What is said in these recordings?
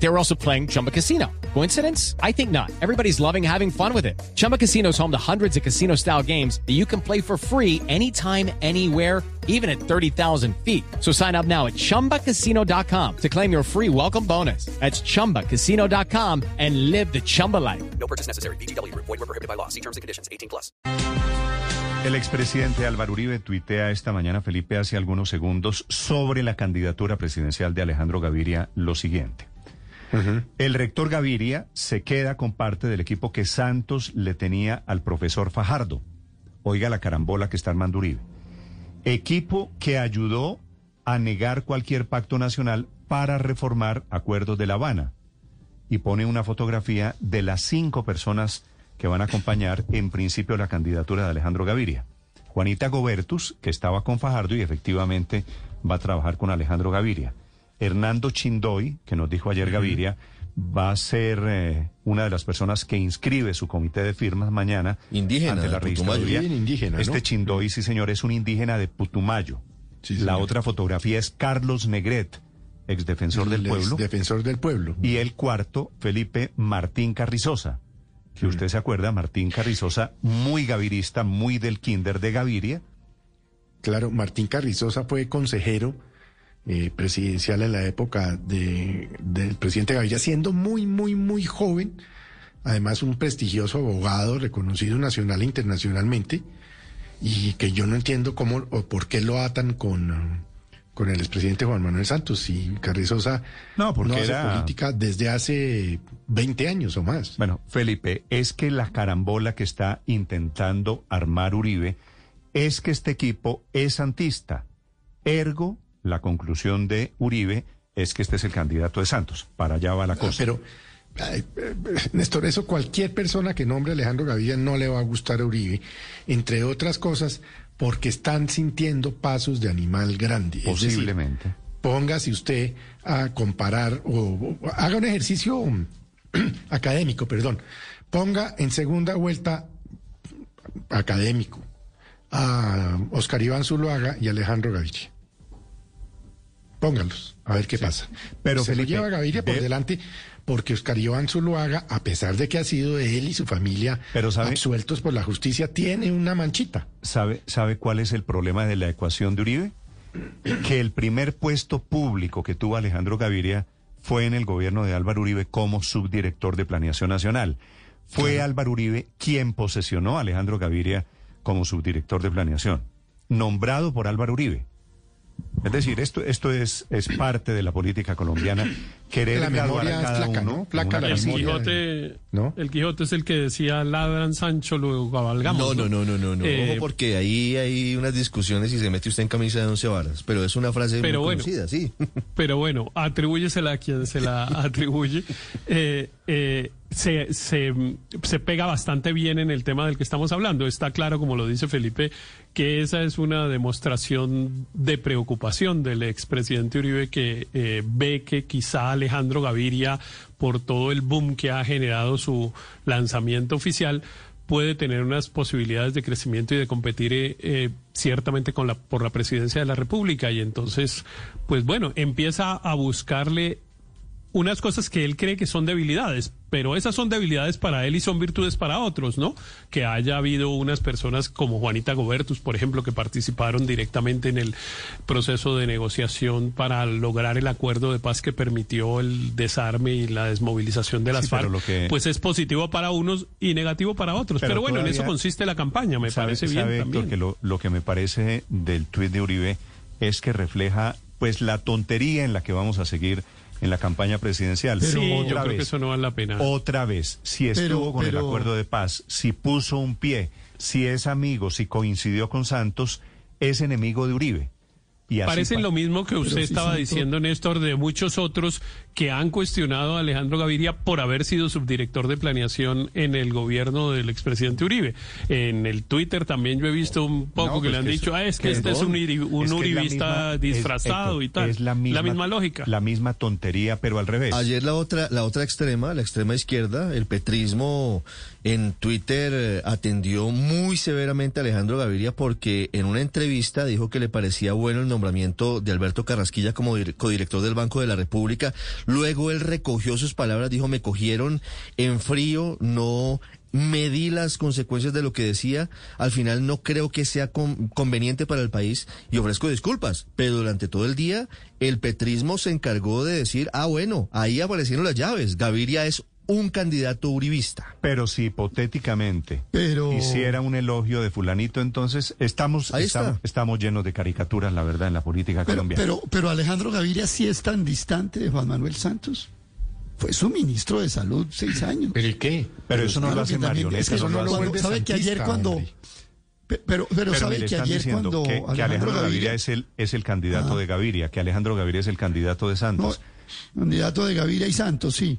They were also playing Chumba Casino. Coincidence? I think not. Everybody's loving having fun with it. Chumba Casino is home to hundreds of casino style games that you can play for free anytime, anywhere, even at 30,000 feet. So sign up now at chumbacasino.com to claim your free welcome bonus. That's chumbacasino.com and live the Chumba life. No purchase necessary. BGW. Void were prohibited by law. See terms and conditions. 18 plus. El expresidente Álvaro Uribe tuitea esta mañana, Felipe, hace algunos segundos, sobre la candidatura presidencial de Alejandro Gaviria lo siguiente. El rector Gaviria se queda con parte del equipo que Santos le tenía al profesor Fajardo. Oiga la carambola que está armando Uribe. Equipo que ayudó a negar cualquier pacto nacional para reformar acuerdos de La Habana. Y pone una fotografía de las cinco personas que van a acompañar en principio la candidatura de Alejandro Gaviria. Juanita Gobertus, que estaba con Fajardo y efectivamente va a trabajar con Alejandro Gaviria. Hernando Chindoy, que nos dijo ayer Gaviria, va a ser eh, una de las personas que inscribe su comité de firmas mañana Indígena, ante la de Putumayo. indígena, ¿no? Este Chindoy, sí señor, es un indígena de Putumayo. Sí, la otra fotografía es Carlos Negret, exdefensor del El pueblo. Defensor del pueblo. Y el cuarto, Felipe Martín Carrizosa. Que Mm. usted se acuerda, Martín Carrizosa, muy gavirista, muy del kinder de Gaviria. Claro, Martín Carrizosa fue consejero eh, presidencial en la época de, del presidente Gaviria, siendo muy, muy, muy joven. Además, un prestigioso abogado reconocido nacional e internacionalmente. Y que yo no entiendo cómo o por qué lo atan con, con el expresidente Juan Manuel Santos. Y Carrizosa No, porque hace era- política desde hace 20 años o más. Bueno, Felipe, es que la carambola que está intentando armar Uribe es que este equipo es santista. Ergo, la conclusión de Uribe es que este es el candidato de Santos. Para allá va la Ah, cosa. Pero, ay, Néstor, eso cualquier persona que nombre a Alejandro Gaviria no le va a gustar a Uribe, entre otras cosas, porque están sintiendo pasos de animal grande. Es decir, Posiblemente. póngase usted a comparar o, o haga un ejercicio académico, perdón. Ponga en segunda vuelta académico a Oscar Iván Zuluaga y Alejandro Gaviria. Póngalos, a ver qué pasa. Pero, se Felipe, lo lleva Gaviria por delante porque Oscar Iván Zuluaga, a pesar de que ha sido él y su familia Pero, ¿sabe? absueltos por la justicia, tiene una manchita. ¿Sabe, ¿Sabe cuál es el problema de la ecuación de Uribe? Que el primer puesto público que tuvo Alejandro Gaviria fue en el gobierno de Álvaro Uribe como subdirector de Planeación Nacional. Fue Álvaro Uribe quien posesionó a Alejandro Gaviria como subdirector de Planeación, nombrado por Álvaro Uribe. Es decir, esto, esto es, es parte de la política colombiana, querer La memoria a es cada flaca, uno ¿no? una la El. Quijote, ¿No? el Quijote es el que decía ladran Sancho, luego cabalgamos. No, no, no, no, no, no. Eh, Ojo, porque ahí hay unas discusiones y se mete usted en camisa de once varas. Pero es una frase Pero muy bueno. conocida, sí. Pero bueno, atribúyesela a quien se la atribuye. Eh, eh, se, se, se pega bastante bien en el tema del que estamos hablando. Está claro, como lo dice Felipe, que esa es una demostración de preocupación del expresidente Uribe que eh, ve que quizá Alejandro Gaviria, por todo el boom que ha generado su lanzamiento oficial, puede tener unas posibilidades de crecimiento y de competir eh, eh, ciertamente con la, por la presidencia de la República. Y entonces, pues bueno, empieza a buscarle unas cosas que él cree que son debilidades, pero esas son debilidades para él y son virtudes para otros, ¿no? Que haya habido unas personas como Juanita Gobertus, por ejemplo, que participaron directamente en el proceso de negociación para lograr el acuerdo de paz que permitió el desarme y la desmovilización de las Sí, FARC, que- pues es positivo para unos y negativo para otros. Pero, Pero bueno, en eso consiste la campaña, me ¿Sabe- parece bien Héctor, también. que lo, lo que me parece del tuit de Uribe es que refleja pues la tontería en la que vamos a seguir en la campaña presidencial. sí, yo otra creo que vez, eso no vale la pena. otra vez, si estuvo Pero- con pero- el acuerdo de paz, si puso un pie, si es amigo, si coincidió con Santos, es enemigo de Uribe. Y así Parecen pa- lo mismo que usted estaba diciendo, Néstor, de muchos otros que han cuestionado a Alejandro Gaviria por haber sido subdirector de planeación en el gobierno del expresidente Uribe. En el Twitter también yo he visto un poco No, que pues le han que dicho, ah, es que este es un, un es que uribista misma- es- disfrazado y tal. Es la misma, lógica. La misma tontería, pero al revés. Ayer la otra, la otra extrema, la extrema izquierda, el petrismo en Twitter eh, atendió muy severamente a Alejandro Gaviria porque en una entrevista dijo que le parecía bueno el nombramiento de Alberto Carrasquilla como dir- codirector del Banco de la República. Luego él recogió sus palabras, dijo me cogieron en frío, no medí las consecuencias de lo que decía, al final no creo que sea con- conveniente para el país y ofrezco disculpas, pero durante todo el día el petrismo se encargó de decir, ah bueno, ahí aparecieron las llaves, Gaviria es un candidato uribista. Pero si hipotéticamente Pero- hiciera un elogio de fulanito, entonces estamos, estamos, llenos de caricaturas, la verdad, en la política Pero, colombiana. pero, pero Alejandro Gaviria sí es tan distante de Juan Manuel Santos. Fue su ministro de salud seis años. ¿Pero y qué? Pero eso no lo hace marioneta, es que no lo cuando- sabe que ayer cuando hombre. pero pero, Pero sabe que ayer cuando que, que Alejandro Gaviria es el, es el candidato Ah. de Gaviria, que Alejandro Gaviria es el candidato de no, Santos. candidato de Gaviria y Santos, sí.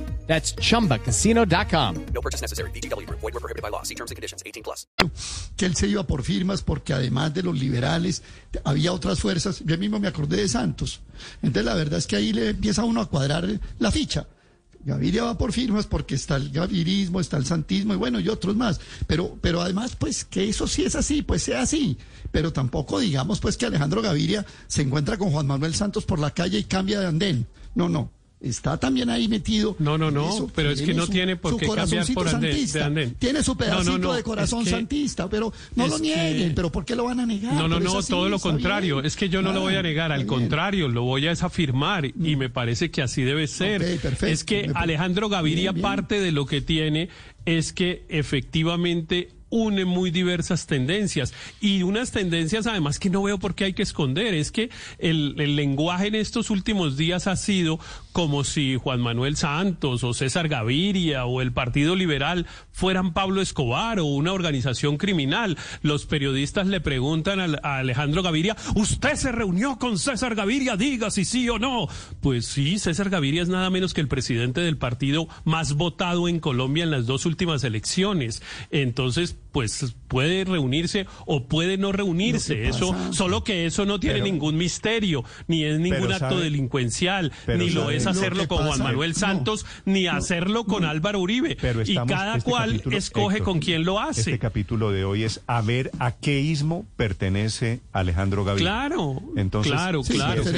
That's chumbacasino.com. No purchase necessary. VGW Group. Void were prohibited by law. See terms and conditions. 18 plus. que él se iba por firmas porque además de los liberales había otras fuerzas. Yo mismo me acordé de Santos. Entonces la verdad es que ahí le empieza uno a cuadrar la ficha. Gaviria va por firmas porque está el gavirismo, está el santismo y bueno, y otros más. Pero, pero además, pues que eso sí es así, pues sea así. Pero tampoco digamos pues que Alejandro Gaviria se encuentra con Juan Manuel Santos por la calle y cambia de andén. No, no. Está también ahí metido. No, no, no, Eso, pero es que no su- tiene por qué cambiar por andén- de santista. andén. Tiene su No, no, pedacito no, de corazón es que- santista, pero no lo nieguen. que- Pero ¿por qué lo van a negar? No, no, no, así, todo lo contrario. bien. Es que yo no lo voy a negar, al contrario, lo voy a afirmar y me parece que así debe ser. Ok, perfecto. Es que Alejandro Gaviria Bien, bien. parte de lo que tiene es que efectivamente une muy diversas tendencias y unas tendencias además que no veo por qué hay que esconder. Es que el, el lenguaje en estos últimos días ha sido como si Juan Manuel Santos o César Gaviria o el Partido Liberal fueran Pablo Escobar o una organización criminal. Los periodistas le preguntan a, Alejandro Gaviria, ¿usted se reunió con César Gaviria? Diga si sí o no. Pues sí, César Gaviria es nada menos que el presidente del partido más votado en Colombia en las dos últimas elecciones. Entonces, pues puede reunirse o puede no reunirse. Eso, solo que eso no tiene Pero- ningún misterio, ni es ningún acto sabe- delincuencial, ni lo sabe- es Lo hacerlo con Juan Manuel no, Santos, ni hacerlo con Álvaro Uribe. Pero y cada este cual capítulo- escoge Héctor, con quién lo hace. Este capítulo de hoy es a ver a qué ismo pertenece Alejandro Gaviria. Claro, Entonces, claro, si claro, es el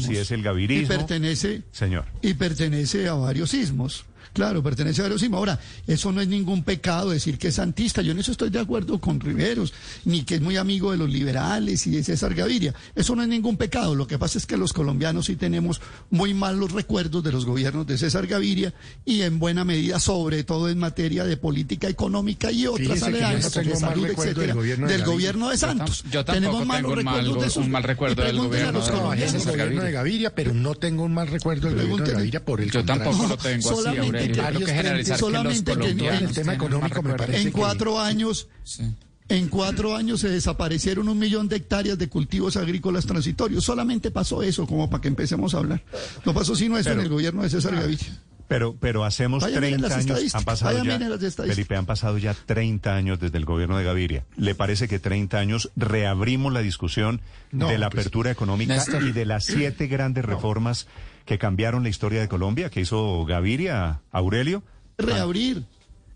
si es el Y gavirismo. pertenece, Señor. y pertenece a varios ismos. Claro, pertenece a varios ismos. Ahora, eso no es ningún pecado decir que es santista. Yo en eso estoy de acuerdo con Riveros, ni que es muy amigo de los liberales y de César Gaviria. Eso no es ningún pecado. Lo que pasa es que los colombianos sí tenemos muy malos recuerdos de los gobiernos de César Gaviria y en buena medida, sobre todo en materia de política económica y otras yo no salud, etcétera, del gobierno de del gobierno de Yo tam- Santos. yo tampoco tenemos tengo malos un mal- recuerdos de esos. un mal recuerdo del gobierno los de- No, es el César gobierno de Gaviria. Pero no tengo un mal recuerdo del gobierno de. Gaviria por el Yo tampoco lo tengo así, Yo varios los solamente que en- en el tema económico me recuerdo. parece En que- cuatro años, Sí. en cuatro años se desaparecieron un millón de hectáreas de cultivos agrícolas transitorios. Solamente pasó eso, como para que empecemos a hablar. No pasó sino eso Pero- en el gobierno de César Gaviria. Pero, pero hacemos Vaya, miren 30 las años, han pasado vaya, ya. Felipe, han pasado ya 30 años desde el gobierno de Gaviria. ¿Le parece que 30 años reabrimos la discusión No, de la pues, apertura económica Néstor. y de las siete grandes reformas que cambiaron la historia de Colombia, que hizo Gaviria, Aurelio? Reabrir.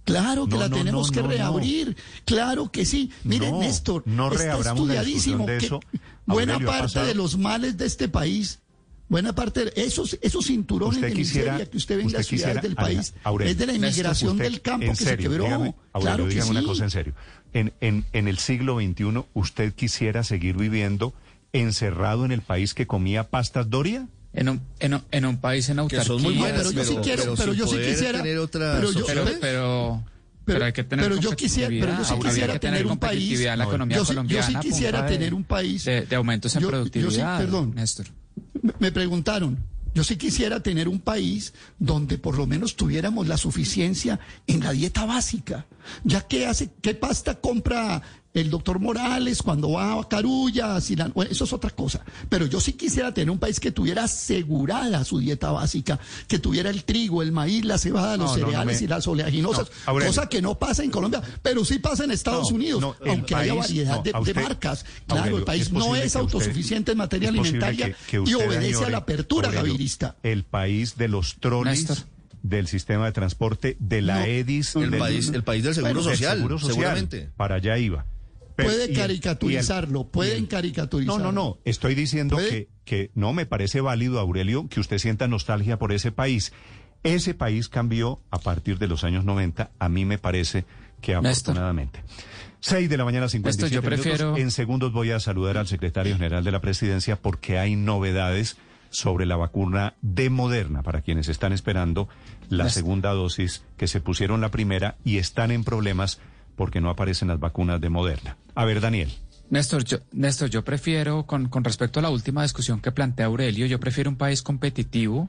Claro que No, la no, tenemos no, que no, reabrir. Claro que sí. Miren, No, Néstor, no está la estudiadísimo que eso. buena Aurelio, parte pasado- de los males de este país, buena parte de esos, esos cinturones Usted de quisiera- miseria que usted ve en usted las ciudades del país, Aurelio, es de la inmigración Usted, del campo que serio, se quebró. dígame, Aurelio, claro que dígame sí. una cosa en serio. En, en, en el siglo XXI, ¿usted quisiera seguir viviendo encerrado en el país que comía pastas Doria? En un, en, un, en un país en Que autarquía. son muy buenas, pero yo sí quiero- pero pero yo sí quisiera- tener otra pero yo- Pero, pero, pero, hay que tener pero yo quisiera, pero yo sí quisiera que tener un país. la economía yo, sí, yo colombiana. sí quisiera tener un país. De, de aumentos en Yo- yo sí, productividad. perdón. Néstor. Me- preguntaron. Yo sí quisiera tener un país donde por lo menos tuviéramos la suficiencia en la dieta básica. Ya que hace, qué pasta compra el doctor Morales cuando va a Carulla, bueno, eso es otra cosa. Pero yo sí quisiera tener un país que tuviera asegurada su dieta básica, que tuviera el trigo, el maíz, la cebada, los No, no, no cereales me- y las oleaginosas, No, Aurelio. cosa que no pasa en Colombia, pero sí pasa en Estados No, Unidos, aunque haya país- variedad no, de, marcas. Claro, Aurelio, el país es no es usted- autosuficiente en materia alimentaria que- que y obedece a la apertura Aurelio, gavirista. El país de los trolis, Néstor. del sistema de transporte, de la No, EDIS, el del- país, el país del seguro Bueno, del social, Seguro Social. seguramente. Para allá iba. Puede y el- y el- caricaturizarlo, pueden caricaturizarlo. No, no, no. Estoy diciendo que, que no me parece válido, Aurelio, que usted sienta nostalgia por ese país. Ese país cambió a partir de los años 90. A mí me parece que Néstor. afortunadamente. 6 de la mañana, 57 Néstor, yo minutos. prefiero- En segundos voy a saludar al secretario general de la presidencia porque hay novedades sobre la vacuna de Moderna para quienes están esperando la Néstor. segunda dosis que se pusieron la primera y están en problemas porque no aparecen las vacunas de Moderna. A ver, Daniel. Néstor, yo, Néstor, yo prefiero, con, con respecto a la última discusión que plantea Aurelio, yo prefiero un país competitivo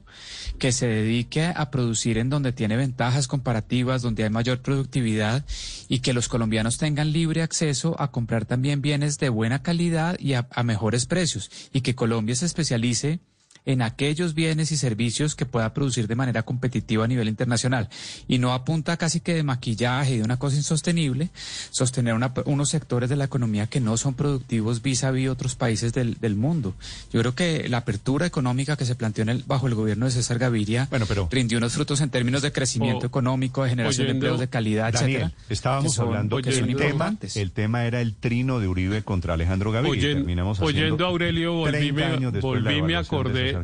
que se dedique a producir en donde tiene ventajas comparativas, donde hay mayor productividad y que los colombianos tengan libre acceso a comprar también bienes de buena calidad y a, a mejores precios y que Colombia se especialice en aquellos bienes y servicios que pueda producir de manera competitiva a nivel internacional y no apunta casi que de maquillaje y de una cosa insostenible sostener una- unos sectores de la economía que no son productivos vis a vis otros países del, del mundo. Yo creo que la apertura económica que se planteó en el, bajo el gobierno de César Gaviria Bueno, pero- rindió unos frutos en términos de crecimiento O- económico, de generación oyendo- de empleos de calidad, Daniel, etcétera. estábamos que son- hablando que son el tema, importantes. el tema era el trino de Uribe contra Alejandro Gaviria. y Oyen- terminamos oyendo a Aurelio, volví 30 me- volví acordé-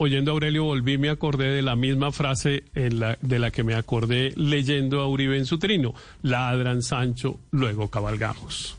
Oyendo a Aurelio, volví, me acordé de la misma frase de la que me acordé leyendo a Uribe en su trino. Ladran Sancho, luego cabalgamos.